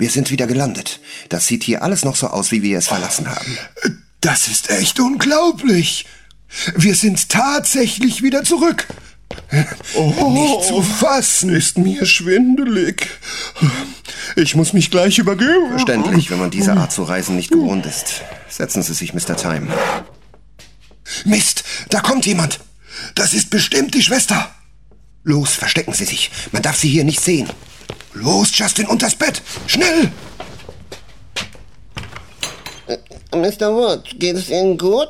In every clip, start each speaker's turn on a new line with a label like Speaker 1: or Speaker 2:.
Speaker 1: Wir sind wieder gelandet. Das sieht hier alles noch so aus, wie wir es verlassen haben.
Speaker 2: Das ist echt unglaublich. Wir sind tatsächlich wieder zurück. Oh, Nicht zu fassen.
Speaker 3: Ist mir schwindelig. Ich muss mich gleich übergeben.
Speaker 1: Verständlich, wenn man diese Art zu reisen nicht gewohnt ist. Setzen Sie sich, Mr. Time.
Speaker 2: Mist, da kommt jemand. Das ist bestimmt die Schwester.
Speaker 1: Los, verstecken Sie sich. Man darf Sie hier nicht sehen.
Speaker 2: Los, Justin, unters Bett. Schnell!
Speaker 4: Mr. Wood, geht es Ihnen gut?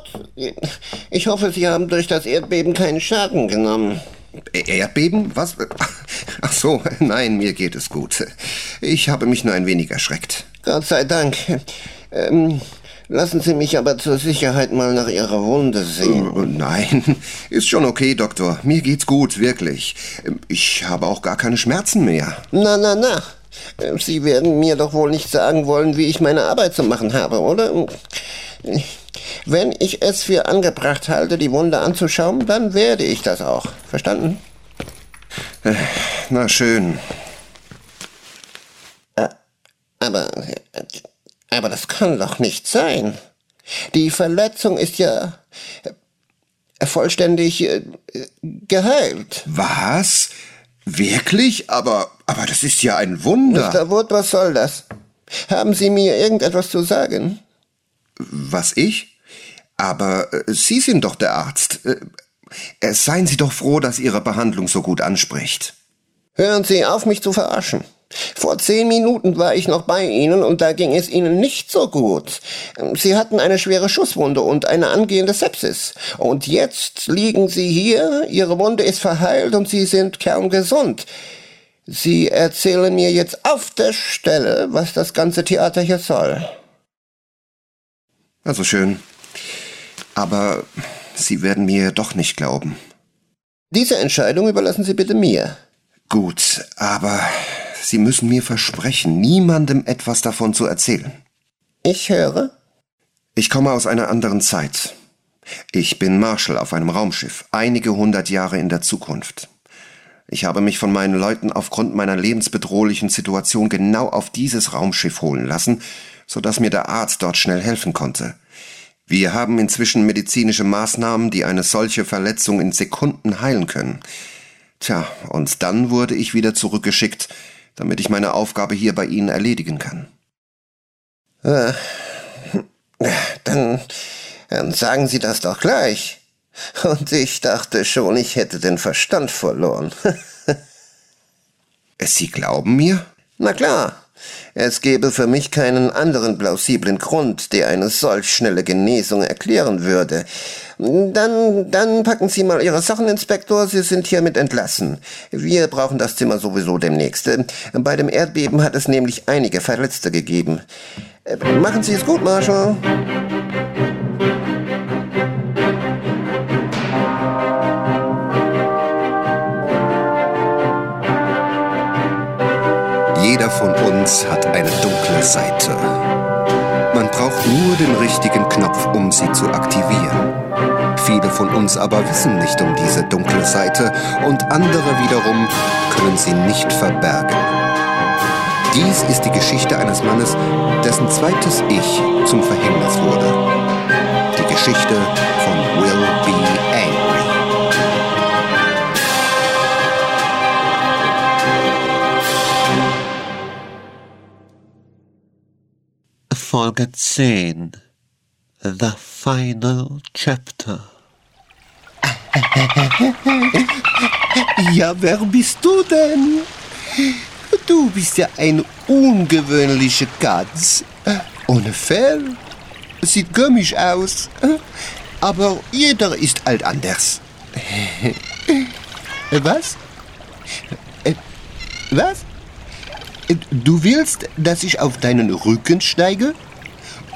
Speaker 4: Ich hoffe, Sie haben durch das Erdbeben keinen Schaden genommen.
Speaker 1: Erdbeben? Was? Ach so, nein, mir geht es gut. Ich habe mich nur ein wenig erschreckt.
Speaker 4: Gott sei Dank. Ähm, lassen Sie mich aber zur Sicherheit mal nach Ihrer Wunde sehen.
Speaker 1: Äh, nein, ist schon okay, Doktor. Mir geht's gut, wirklich. Ich habe auch gar keine Schmerzen mehr.
Speaker 4: Na, na, na. Sie werden mir doch wohl nicht sagen wollen, wie ich meine Arbeit zu machen habe, oder? Wenn ich es für angebracht halte, die Wunde anzuschauen, dann werde ich das auch. Verstanden?
Speaker 1: Äh, na schön.
Speaker 4: Äh, aber, aber das kann doch nicht sein. Die Verletzung ist ja vollständig äh, geheilt.
Speaker 1: Was? Wirklich? Aber, aber das ist ja ein Wunder.
Speaker 4: Mr. Wood, was soll das? Haben Sie mir irgendetwas zu sagen?
Speaker 1: Was ich? Aber äh, Sie sind doch der Arzt. Äh, äh, seien Sie doch froh, dass Ihre Behandlung so gut anspricht.
Speaker 4: Hören Sie auf, mich zu verarschen. Vor zehn Minuten war ich noch bei Ihnen und da ging es Ihnen nicht so gut. Sie hatten eine schwere Schusswunde und eine angehende Sepsis. Und jetzt liegen Sie hier, Ihre Wunde ist verheilt und Sie sind kerngesund. Sie erzählen mir jetzt auf der Stelle, was das ganze Theater hier soll.
Speaker 1: Also schön. Aber Sie werden mir doch nicht glauben.
Speaker 4: Diese Entscheidung überlassen Sie bitte mir.
Speaker 1: Gut, aber Sie müssen mir versprechen, niemandem etwas davon zu erzählen.
Speaker 4: Ich höre.
Speaker 1: Ich komme aus einer anderen Zeit. Ich bin Marshal auf einem Raumschiff, einige hundert Jahre in der Zukunft. Ich habe mich von meinen Leuten aufgrund meiner lebensbedrohlichen Situation genau auf dieses Raumschiff holen lassen, so dass mir der Arzt dort schnell helfen konnte. Wir haben inzwischen medizinische Maßnahmen, die eine solche Verletzung in Sekunden heilen können. Tja, und dann wurde ich wieder zurückgeschickt, damit ich meine Aufgabe hier bei Ihnen erledigen kann.
Speaker 4: Äh, dann, dann sagen Sie das doch gleich. Und ich dachte schon, ich hätte den Verstand verloren.
Speaker 1: Sie glauben mir?
Speaker 4: Na klar. Es gäbe für mich keinen anderen plausiblen Grund, der eine solch schnelle Genesung erklären würde. Dann, dann packen Sie mal Ihre Sachen, Inspektor. Sie sind hiermit entlassen. Wir brauchen das Zimmer sowieso demnächst. Bei dem Erdbeben hat es nämlich einige Verletzte gegeben. Machen Sie es gut, Marshall.
Speaker 1: Jeder von uns hat eine dunkle Seite. Man braucht nur den richtigen Knopf, um sie zu aktivieren. Viele von uns aber wissen nicht um diese dunkle Seite und andere wiederum können sie nicht verbergen. Dies ist die Geschichte eines Mannes, dessen zweites Ich zum Verhängnis wurde. Die Geschichte von Will B. Angry.
Speaker 5: Folge 10 The Final Chapter
Speaker 6: Ja, wer bist du denn? Du bist ja eine ungewöhnliche Katz. Ohne Fell. Sieht komisch aus. Aber jeder ist halt anders. Was? Was? Du willst, dass ich auf deinen Rücken steige?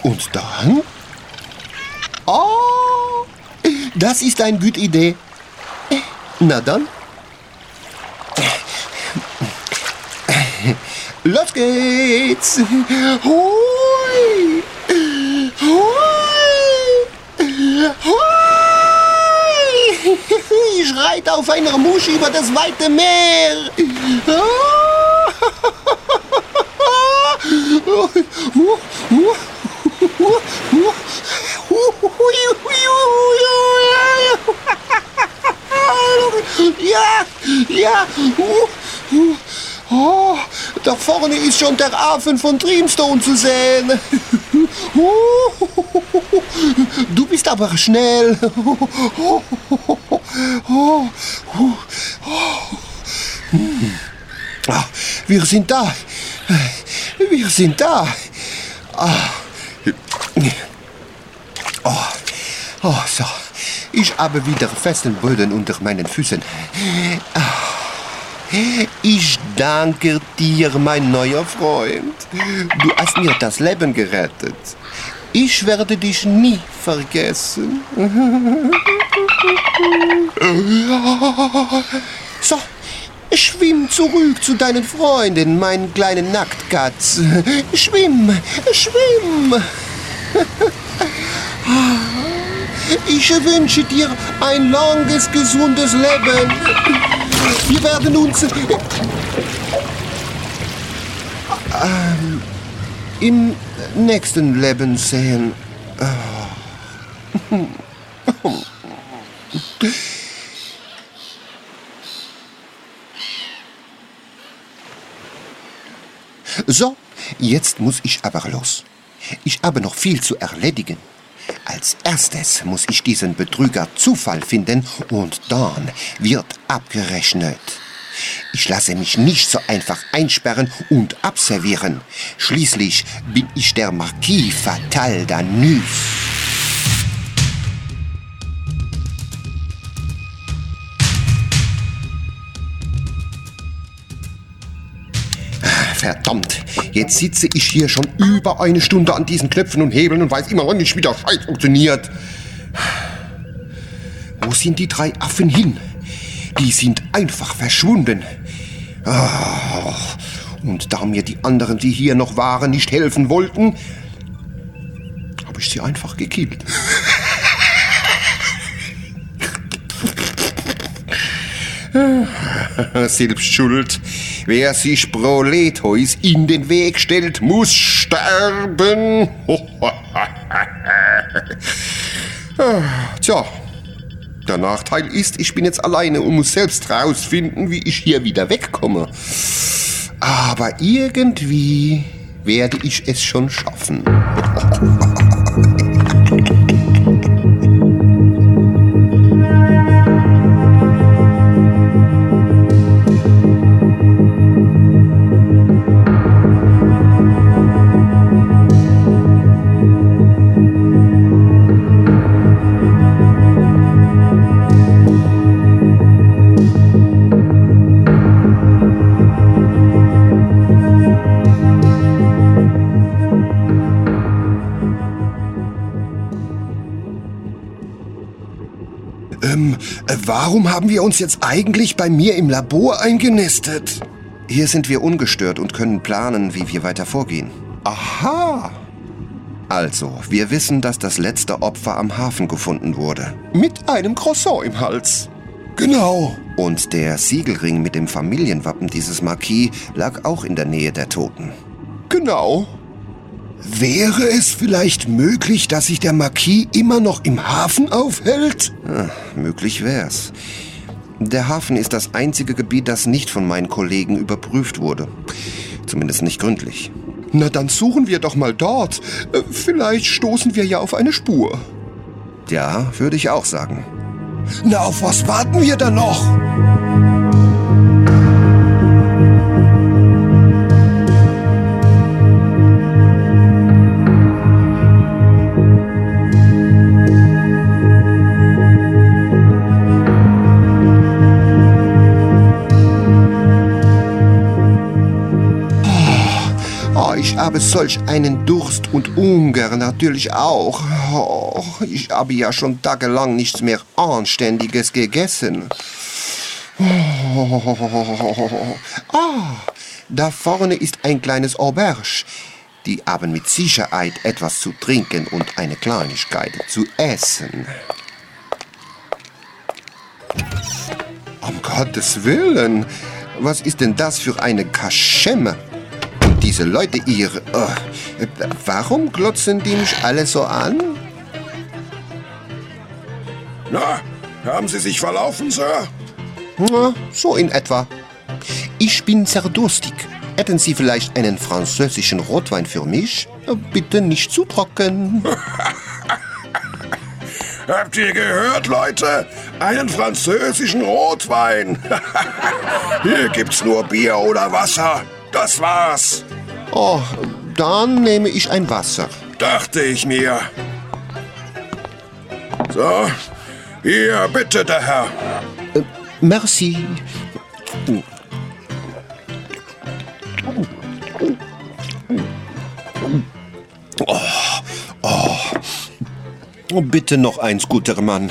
Speaker 6: Und dann? Oh, das ist eine gute Idee. Na dann. Los geht's. Hui. Hui. Hui. Ich reite auf einer Muschel über das weite Meer. Oh.
Speaker 1: Ja. Oh, da vorne ist schon der Affen von Dreamstone zu sehen. Du bist aber schnell. Ah, Wir sind da. Wir sind da. Ah. Oh, oh, so. Ich habe wieder festen Boden unter meinen Füßen. Ah. Ich danke dir, mein neuer Freund. Du hast mir das Leben gerettet. Ich werde dich nie vergessen. So, schwimm zurück zu deinen Freunden, mein kleiner Nacktkatz. Schwimm, schwimm. Ich wünsche dir ein langes, gesundes Leben. Wir werden uns ähm, im nächsten Leben sehen. So, jetzt muss ich aber los. Ich habe noch viel zu erledigen. Als erstes muss ich diesen Betrüger Zufall finden und dann wird abgerechnet. Ich lasse mich nicht so einfach einsperren und abservieren. Schließlich bin ich der Marquis Fatal Danus. Verdammt, jetzt sitze ich hier schon über eine Stunde an diesen Knöpfen und Hebeln und weiß immer noch nicht, wie der Scheiß funktioniert. Wo sind die drei Affen hin? Die sind einfach verschwunden. Ah, und da mir die anderen, die hier noch waren, nicht helfen wollten, habe ich sie einfach gekillt. Selbst schuld. Wer sich Proletheus in den Weg stellt, muss sterben. Ah, Tja, der Nachteil ist, ich bin jetzt alleine und muss selbst rausfinden, wie ich hier wieder wegkomme. Aber irgendwie werde ich es schon schaffen. warum haben wir uns jetzt eigentlich bei mir im Labor eingenistet?
Speaker 7: Hier sind wir ungestört und können planen, wie wir weiter vorgehen.
Speaker 1: Aha,
Speaker 7: Also, wir wissen, dass das letzte Opfer am Hafen gefunden wurde.
Speaker 1: mit einem Croissant im Hals.
Speaker 2: Genau.
Speaker 7: Und der Siegelring mit dem Familienwappen dieses Marquis lag auch in der Nähe der Toten.
Speaker 1: Genau.
Speaker 2: Wäre es vielleicht möglich, dass sich der Marquis immer noch im Hafen aufhält?
Speaker 7: Ah, möglich wär's. Der Hafen ist das einzige Gebiet, das nicht von meinen Kollegen überprüft wurde. Zumindest nicht gründlich.
Speaker 1: Na, dann suchen wir doch mal dort. Äh, Vielleicht stoßen wir ja auf eine Spur.
Speaker 7: Ja, würde ich auch sagen.
Speaker 2: Na, auf was warten wir da noch?
Speaker 1: Habe solch einen Durst und Hunger natürlich auch. Oh, ich habe ja schon tagelang nichts mehr Anständiges gegessen. Oh. Ah, da vorne ist ein kleines Auberge. Die haben mit Sicherheit etwas zu trinken und eine Kleinigkeit zu essen. Um Gottes Willen, was ist denn das für eine Kaschemme? Diese Leute hier. Oh, warum glotzen die mich alle so an?
Speaker 8: Na, haben Sie sich verlaufen, Sir?
Speaker 1: Na, so in etwa. Ich bin sehr durstig. Hätten Sie vielleicht einen französischen Rotwein für mich? Bitte nicht zu trocken.
Speaker 8: Habt ihr gehört, Leute? Einen französischen Rotwein. Hier gibt's nur Bier oder Wasser. Das war's.
Speaker 1: Oh, dann nehme ich ein Wasser.
Speaker 8: Dachte ich mir. So, hier, bitte, der Herr.
Speaker 1: Merci. Oh, bitte noch eins, guter Mann.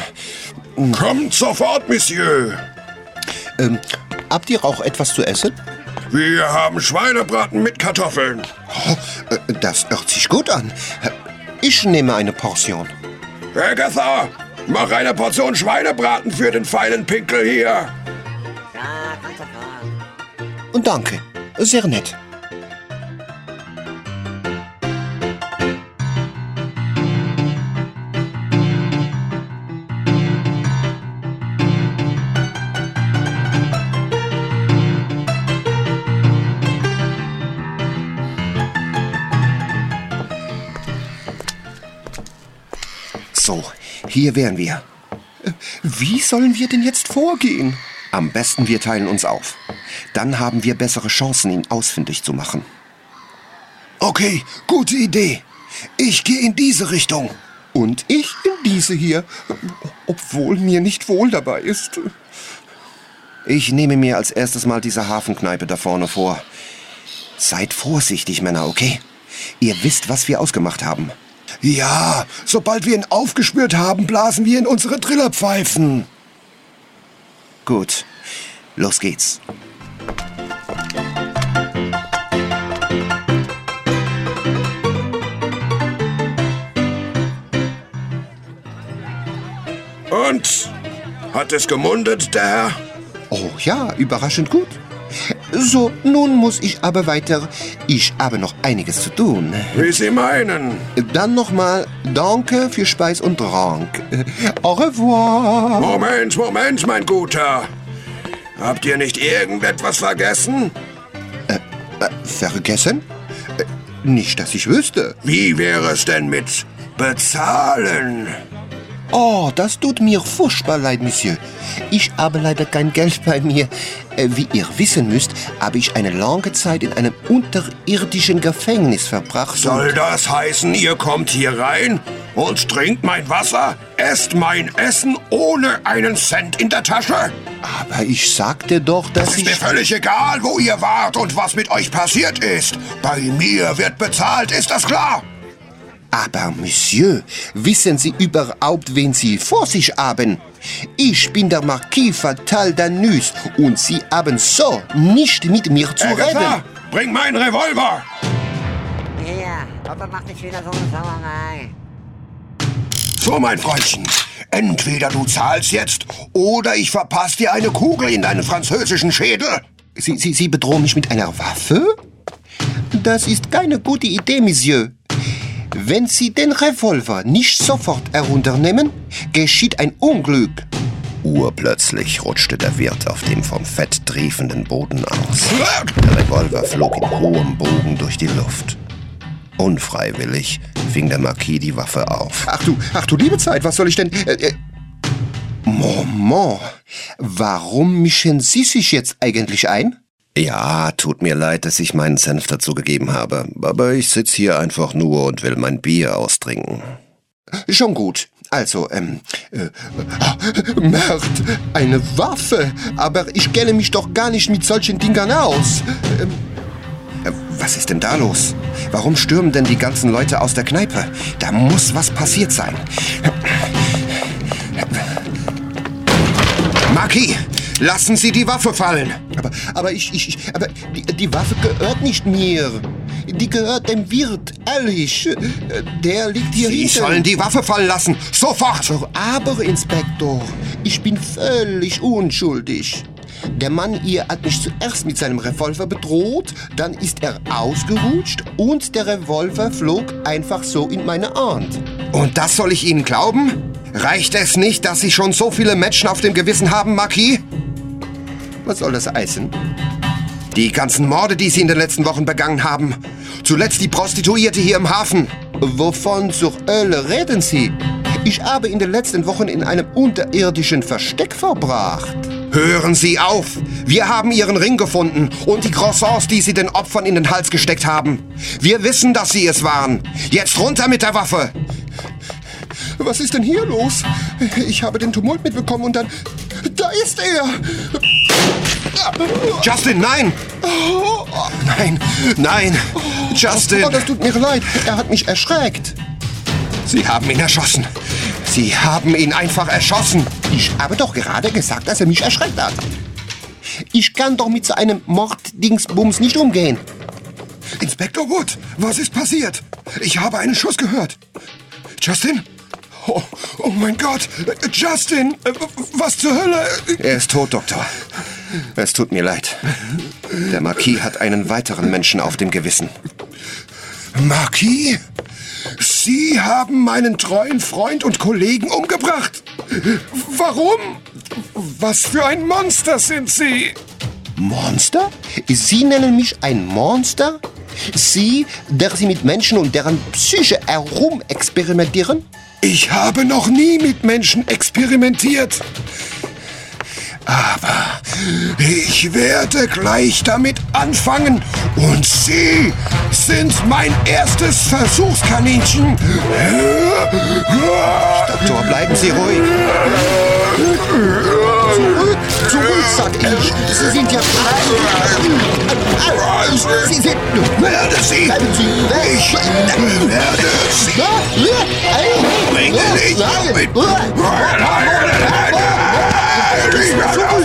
Speaker 8: Kommt sofort, Monsieur.
Speaker 1: Ähm, habt ihr auch etwas zu essen?
Speaker 8: Wir haben Schweinebraten mit Kartoffeln.
Speaker 1: Oh, äh, das hört sich gut an. Ich nehme eine Portion.
Speaker 8: Agatha, mach eine Portion Schweinebraten für den feinen Pinkel hier.
Speaker 1: Und danke. Sehr nett. So, hier wären wir. Wie sollen wir denn jetzt vorgehen? Am besten wir teilen uns auf. Dann haben wir bessere Chancen, ihn ausfindig zu machen.
Speaker 2: Okay, gute Idee. Ich gehe in diese Richtung.
Speaker 1: Und ich in diese hier, obwohl mir nicht wohl dabei ist. Ich nehme mir als erstes mal diese Hafenkneipe da vorne vor. Seid vorsichtig, Männer, okay? Ihr wisst, was wir ausgemacht haben.
Speaker 2: Ja, sobald wir ihn aufgespürt haben, blasen wir in unsere Trillerpfeifen.
Speaker 1: Gut, los geht's.
Speaker 8: Und? Hat es gemundet, der Herr?
Speaker 1: Oh ja, überraschend gut. So, nun muss ich aber weiter. Ich habe noch einiges zu tun.
Speaker 8: Wie Sie meinen.
Speaker 1: Dann nochmal Danke für Speis und Trank. Au revoir.
Speaker 8: Moment, Moment, mein Guter. Habt ihr nicht irgendetwas vergessen?
Speaker 1: Äh, vergessen? Äh, nicht, dass ich wüsste.
Speaker 8: Wie wäre es denn mit bezahlen?
Speaker 1: Oh, das tut mir furchtbar leid, Monsieur. Ich habe leider kein Geld bei mir. Äh, Wie ihr wissen müsst, habe ich eine lange Zeit in einem unterirdischen Gefängnis verbracht.
Speaker 8: Soll das heißen, ihr kommt hier rein und trinkt mein Wasser, esst mein Essen ohne einen Cent in der Tasche?
Speaker 1: Aber ich sagte doch, dass
Speaker 8: Es ist mir
Speaker 1: ich...
Speaker 8: völlig egal, wo ihr wart und was mit euch passiert ist. Bei mir wird bezahlt, ist das klar?
Speaker 1: Aber, Monsieur, wissen Sie überhaupt, wen Sie vor sich haben? Ich bin der Marquis Fatal d'Anus und Sie haben so nicht mit mir zu
Speaker 8: Agatha,
Speaker 1: reden.
Speaker 8: bring meinen Revolver!
Speaker 9: Hier, Papa macht nicht wieder so eine Sauerei.
Speaker 8: So, mein Freundchen, entweder du zahlst jetzt oder ich verpasse dir eine Kugel in deinen französischen Schädel.
Speaker 1: Sie, Sie, Sie bedrohen mich mit einer Waffe? Das ist keine gute Idee, Monsieur. Wenn Sie den Revolver nicht sofort herunternehmen, geschieht ein Unglück. Urplötzlich rutschte der Wirt auf dem vom Fett triefenden Boden aus. Der Revolver flog in hohem Bogen durch die Luft. Unfreiwillig fing der Marquis die Waffe auf. Ach du, ach du liebe Zeit, was soll ich denn... Äh, äh, Moment, warum mischen Sie sich jetzt eigentlich ein? Ja, tut mir leid, dass ich meinen Senf dazu gegeben habe, aber ich sitze hier einfach nur und will mein Bier austrinken. Schon gut. Also, ähm, äh, ah, Merd, eine Waffe, aber ich kenne mich doch gar nicht mit solchen Dingern aus. Ähm, äh, was ist denn da los? Warum stürmen denn die ganzen Leute aus der Kneipe? Da muss was passiert sein. Marquis, lassen Sie die Waffe fallen. Aber, aber ich, ich, ich aber die, die Waffe gehört nicht mir. Die gehört dem Wirt, ehrlich. Der liegt hier
Speaker 8: Sie
Speaker 1: hinten.
Speaker 8: sollen die Waffe fallen lassen. Sofort!
Speaker 1: Aber, aber, Inspektor, ich bin völlig unschuldig. Der Mann hier hat mich zuerst mit seinem Revolver bedroht, dann ist er ausgerutscht und der Revolver flog einfach so in meine Hand.
Speaker 2: Und das soll ich Ihnen glauben? Reicht es nicht, dass Sie schon so viele Menschen auf dem Gewissen haben, Marquis?
Speaker 1: Was soll das heißen?
Speaker 2: Die ganzen Morde, die Sie in den letzten Wochen begangen haben. Zuletzt die Prostituierte hier im Hafen.
Speaker 1: Wovon zur Hölle reden Sie? Ich habe in den letzten Wochen in einem unterirdischen Versteck verbracht.
Speaker 2: Hören Sie auf! Wir haben Ihren Ring gefunden und die Croissants, die Sie den Opfern in den Hals gesteckt haben. Wir wissen, dass Sie es waren. Jetzt runter mit der Waffe!
Speaker 1: Was ist denn hier los? Ich habe den Tumult mitbekommen und dann... Da ist er!
Speaker 2: Justin, nein! Nein, nein! Justin!
Speaker 1: Oh, das tut mir leid. Er hat mich erschreckt.
Speaker 2: Sie haben ihn erschossen. Sie haben ihn einfach erschossen.
Speaker 1: Ich habe doch gerade gesagt, dass er mich erschreckt hat. Ich kann doch mit so einem Morddingsbums nicht umgehen.
Speaker 8: Inspektor Wood, was ist passiert? Ich habe einen Schuss gehört. Justin? Oh, oh mein Gott! Justin! Was zur Hölle?
Speaker 2: Er ist tot, Doktor. Es tut mir leid. Der Marquis hat einen weiteren Menschen auf dem Gewissen.
Speaker 8: Marquis? Sie haben meinen treuen Freund und Kollegen umgebracht. Warum? Was für ein Monster sind Sie?
Speaker 1: Monster? Sie nennen mich ein Monster? Sie, der Sie mit Menschen und deren Psyche herumexperimentieren?
Speaker 8: Ich habe noch nie mit Menschen experimentiert. Aber ich werde gleich damit anfangen und Sie sind mein erstes Versuchskaninchen.
Speaker 2: Doktor, bleiben Sie ruhig.
Speaker 1: Zurück, zurück, sag ich. Sie sind ja Sie sind...
Speaker 8: Werde Sie!
Speaker 1: Sie!
Speaker 8: Ich werde Sie! Bringe dich
Speaker 1: Nein!
Speaker 8: mit! Ich werde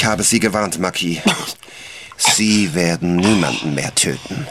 Speaker 2: Ich habe Sie gewarnt, Marquis. Sie werden niemanden mehr töten.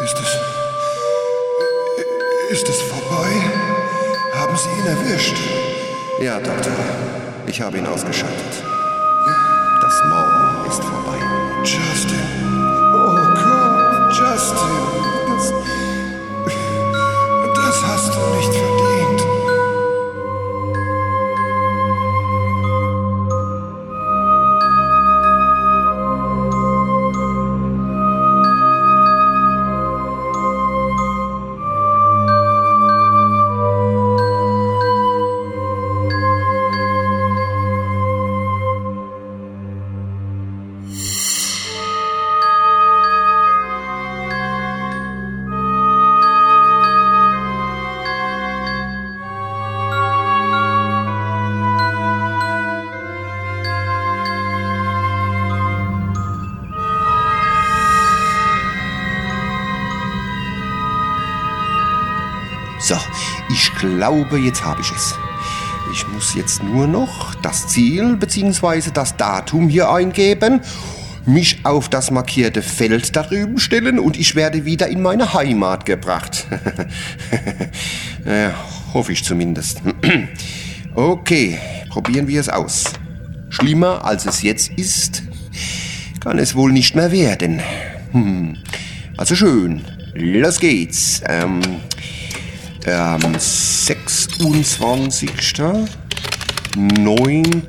Speaker 8: Ist es. Ist es vorbei? Haben Sie ihn erwischt?
Speaker 2: Ja, Doktor. Ich habe ihn ausgeschaltet.
Speaker 1: Glaube, jetzt habe ich es. Ich muss jetzt nur noch das Ziel bzw. das Datum hier eingeben, mich auf das markierte Feld da drüben stellen und ich werde wieder in meine Heimat gebracht. ja, hoffe ich zumindest. okay, probieren wir es aus. Schlimmer als es jetzt ist, kann es wohl nicht mehr werden. Hm. Also schön, los geht's. Ähm, am 26. 9.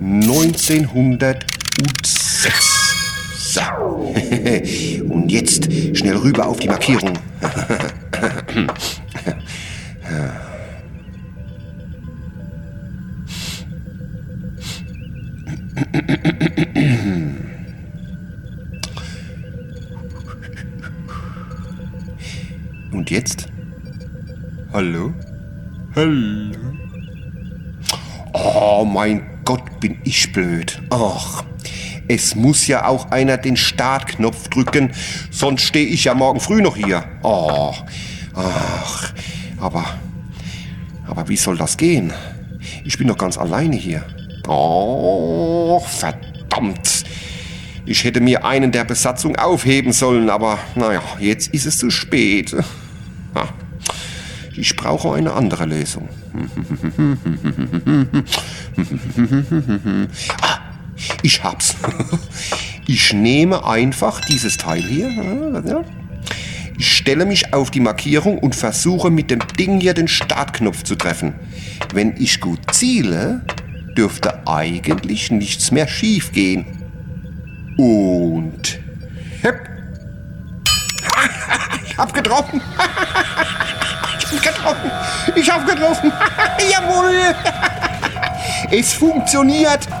Speaker 1: 1906. So. Und jetzt schnell rüber auf die Markierung. Und jetzt? Hallo? Hallo? Oh mein Gott, bin ich blöd. Ach, es muss ja auch einer den Startknopf drücken, sonst stehe ich ja morgen früh noch hier. Oh, ach, aber, aber wie soll das gehen? Ich bin doch ganz alleine hier. Oh, verdammt. Ich hätte mir einen der Besatzung aufheben sollen, aber naja, jetzt ist es zu spät. Ah, Ich brauche eine andere Lösung. Ah, ich hab's. Ich nehme einfach dieses Teil hier. Ich stelle mich auf die Markierung und versuche mit dem Ding hier den Startknopf zu treffen. Wenn ich gut ziele, dürfte eigentlich nichts mehr schief gehen. Und... Hep. Ich hab getroffen. Getroffen. Ich hab getroffen. Jawohl. Es funktioniert.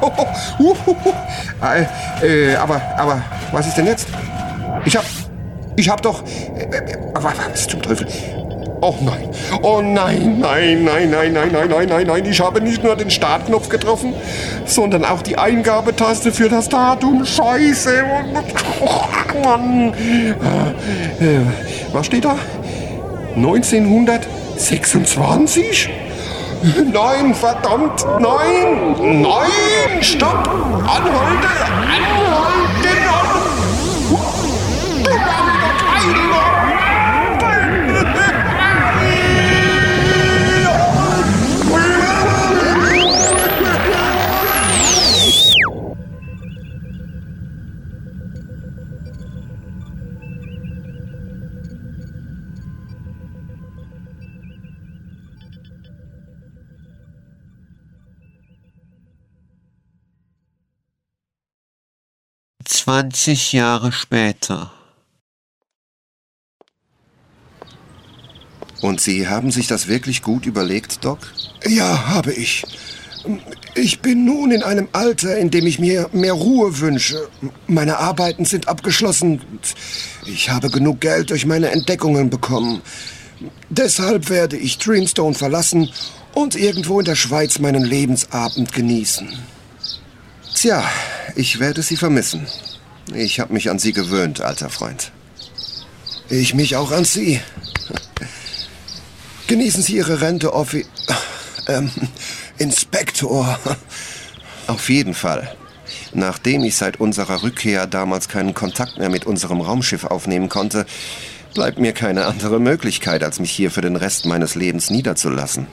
Speaker 1: Äh, äh, aber, aber, was ist denn jetzt? Ich hab, ich hab doch, äh, äh, was zum Teufel? Oh nein, oh nein, nein, nein, nein, nein, nein, nein, nein, nein. Ich habe nicht nur den Startknopf getroffen, sondern auch die Eingabetaste für das Datum. Scheiße. Oh, Mann. Äh, was steht da? 1926? Nein, verdammt, nein, nein, stopp, anhalte, anhalte,
Speaker 5: Zwanzig Jahre später.
Speaker 1: Und Sie haben sich das wirklich gut überlegt, Doc?
Speaker 2: Ja, habe ich. Ich bin nun in einem Alter, in dem ich mir mehr Ruhe wünsche. Meine Arbeiten sind abgeschlossen. Ich habe genug Geld durch meine Entdeckungen bekommen. Deshalb werde ich Dreamstone verlassen und irgendwo in der Schweiz meinen Lebensabend genießen.
Speaker 1: Tja, ich werde Sie vermissen. Ich habe mich an Sie gewöhnt, alter Freund.
Speaker 2: Ich mich auch an Sie. Genießen Sie Ihre Rente, Offi... Ähm, Inspektor.
Speaker 1: Auf jeden Fall. Nachdem ich seit unserer Rückkehr damals keinen Kontakt mehr mit unserem Raumschiff aufnehmen konnte, bleibt mir keine andere Möglichkeit, als mich hier für den Rest meines Lebens niederzulassen.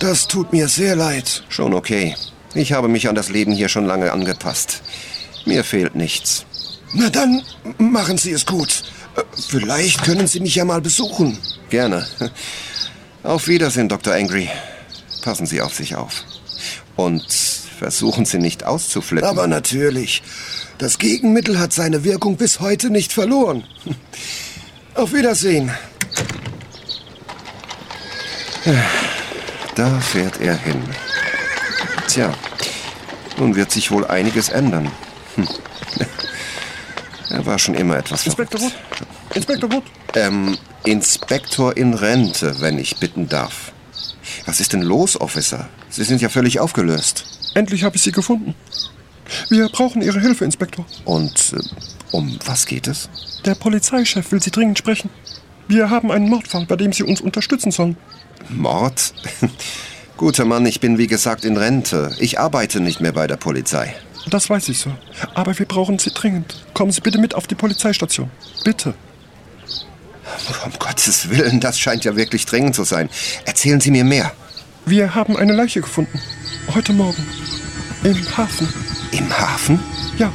Speaker 2: Das tut mir sehr leid.
Speaker 1: Schon okay. Ich habe mich an das Leben hier schon lange angepasst. Mir fehlt nichts.
Speaker 2: Na dann, machen Sie es gut. Äh, Vielleicht können Sie mich ja mal besuchen.
Speaker 1: Gerne. Auf Wiedersehen, Dr. Angry. Passen Sie auf sich auf. Und versuchen Sie nicht auszuflippen.
Speaker 2: Aber natürlich. Das Gegenmittel hat seine Wirkung bis heute nicht verloren. Auf Wiedersehen.
Speaker 1: Da fährt er hin. Tja, nun wird sich wohl einiges ändern. Hm. Er war schon immer etwas
Speaker 2: Inspektor. Wood? Inspektor Wood?
Speaker 1: Ähm, Inspektor in Rente, wenn ich bitten darf. Was ist denn los, Officer? Sie sind ja völlig aufgelöst.
Speaker 2: Endlich habe ich Sie gefunden. Wir brauchen Ihre Hilfe, Inspektor.
Speaker 1: Und äh, um was geht es?
Speaker 2: Der Polizeichef will Sie dringend sprechen. Wir haben einen Mordfall, bei dem Sie uns unterstützen sollen.
Speaker 1: Mord? Guter Mann, ich bin wie gesagt in Rente. Ich arbeite nicht mehr bei der Polizei.
Speaker 2: Das weiß ich, Sir. Aber wir brauchen Sie dringend. Kommen Sie bitte mit auf die Polizeistation. Bitte.
Speaker 1: Um Gottes Willen, das scheint ja wirklich dringend zu sein. Erzählen Sie mir mehr.
Speaker 2: Wir haben eine Leiche gefunden. Heute Morgen. Im Hafen.
Speaker 1: Im Hafen?
Speaker 2: Ja.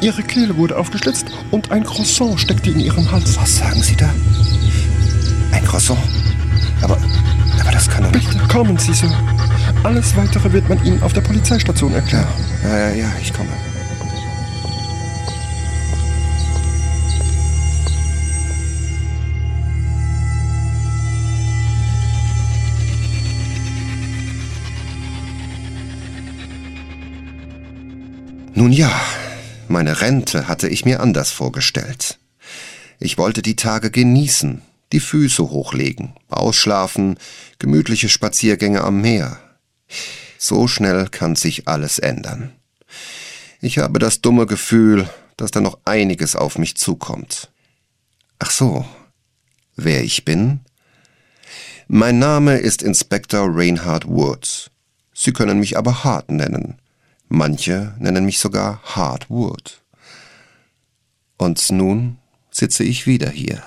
Speaker 2: Ihre Kehle wurde aufgeschlitzt und ein Croissant steckte in Ihrem Hals.
Speaker 1: Was sagen Sie da? Ein Croissant? Aber, aber das kann doch nicht...
Speaker 2: Bitte kommen Sie, Sir. Alles Weitere wird man Ihnen auf der Polizeistation erklären.
Speaker 1: Ja, ja, ja, ich komme. Nun ja, meine Rente hatte ich mir anders vorgestellt. Ich wollte die Tage genießen, die Füße hochlegen, ausschlafen, gemütliche Spaziergänge am Meer. So schnell kann sich alles ändern. Ich habe das dumme Gefühl, dass da noch einiges auf mich zukommt. Ach so, wer ich bin? Mein Name ist Inspektor Reinhard Woods. Sie können mich aber Hart nennen. Manche nennen mich sogar Hardwood. Und nun sitze ich wieder hier.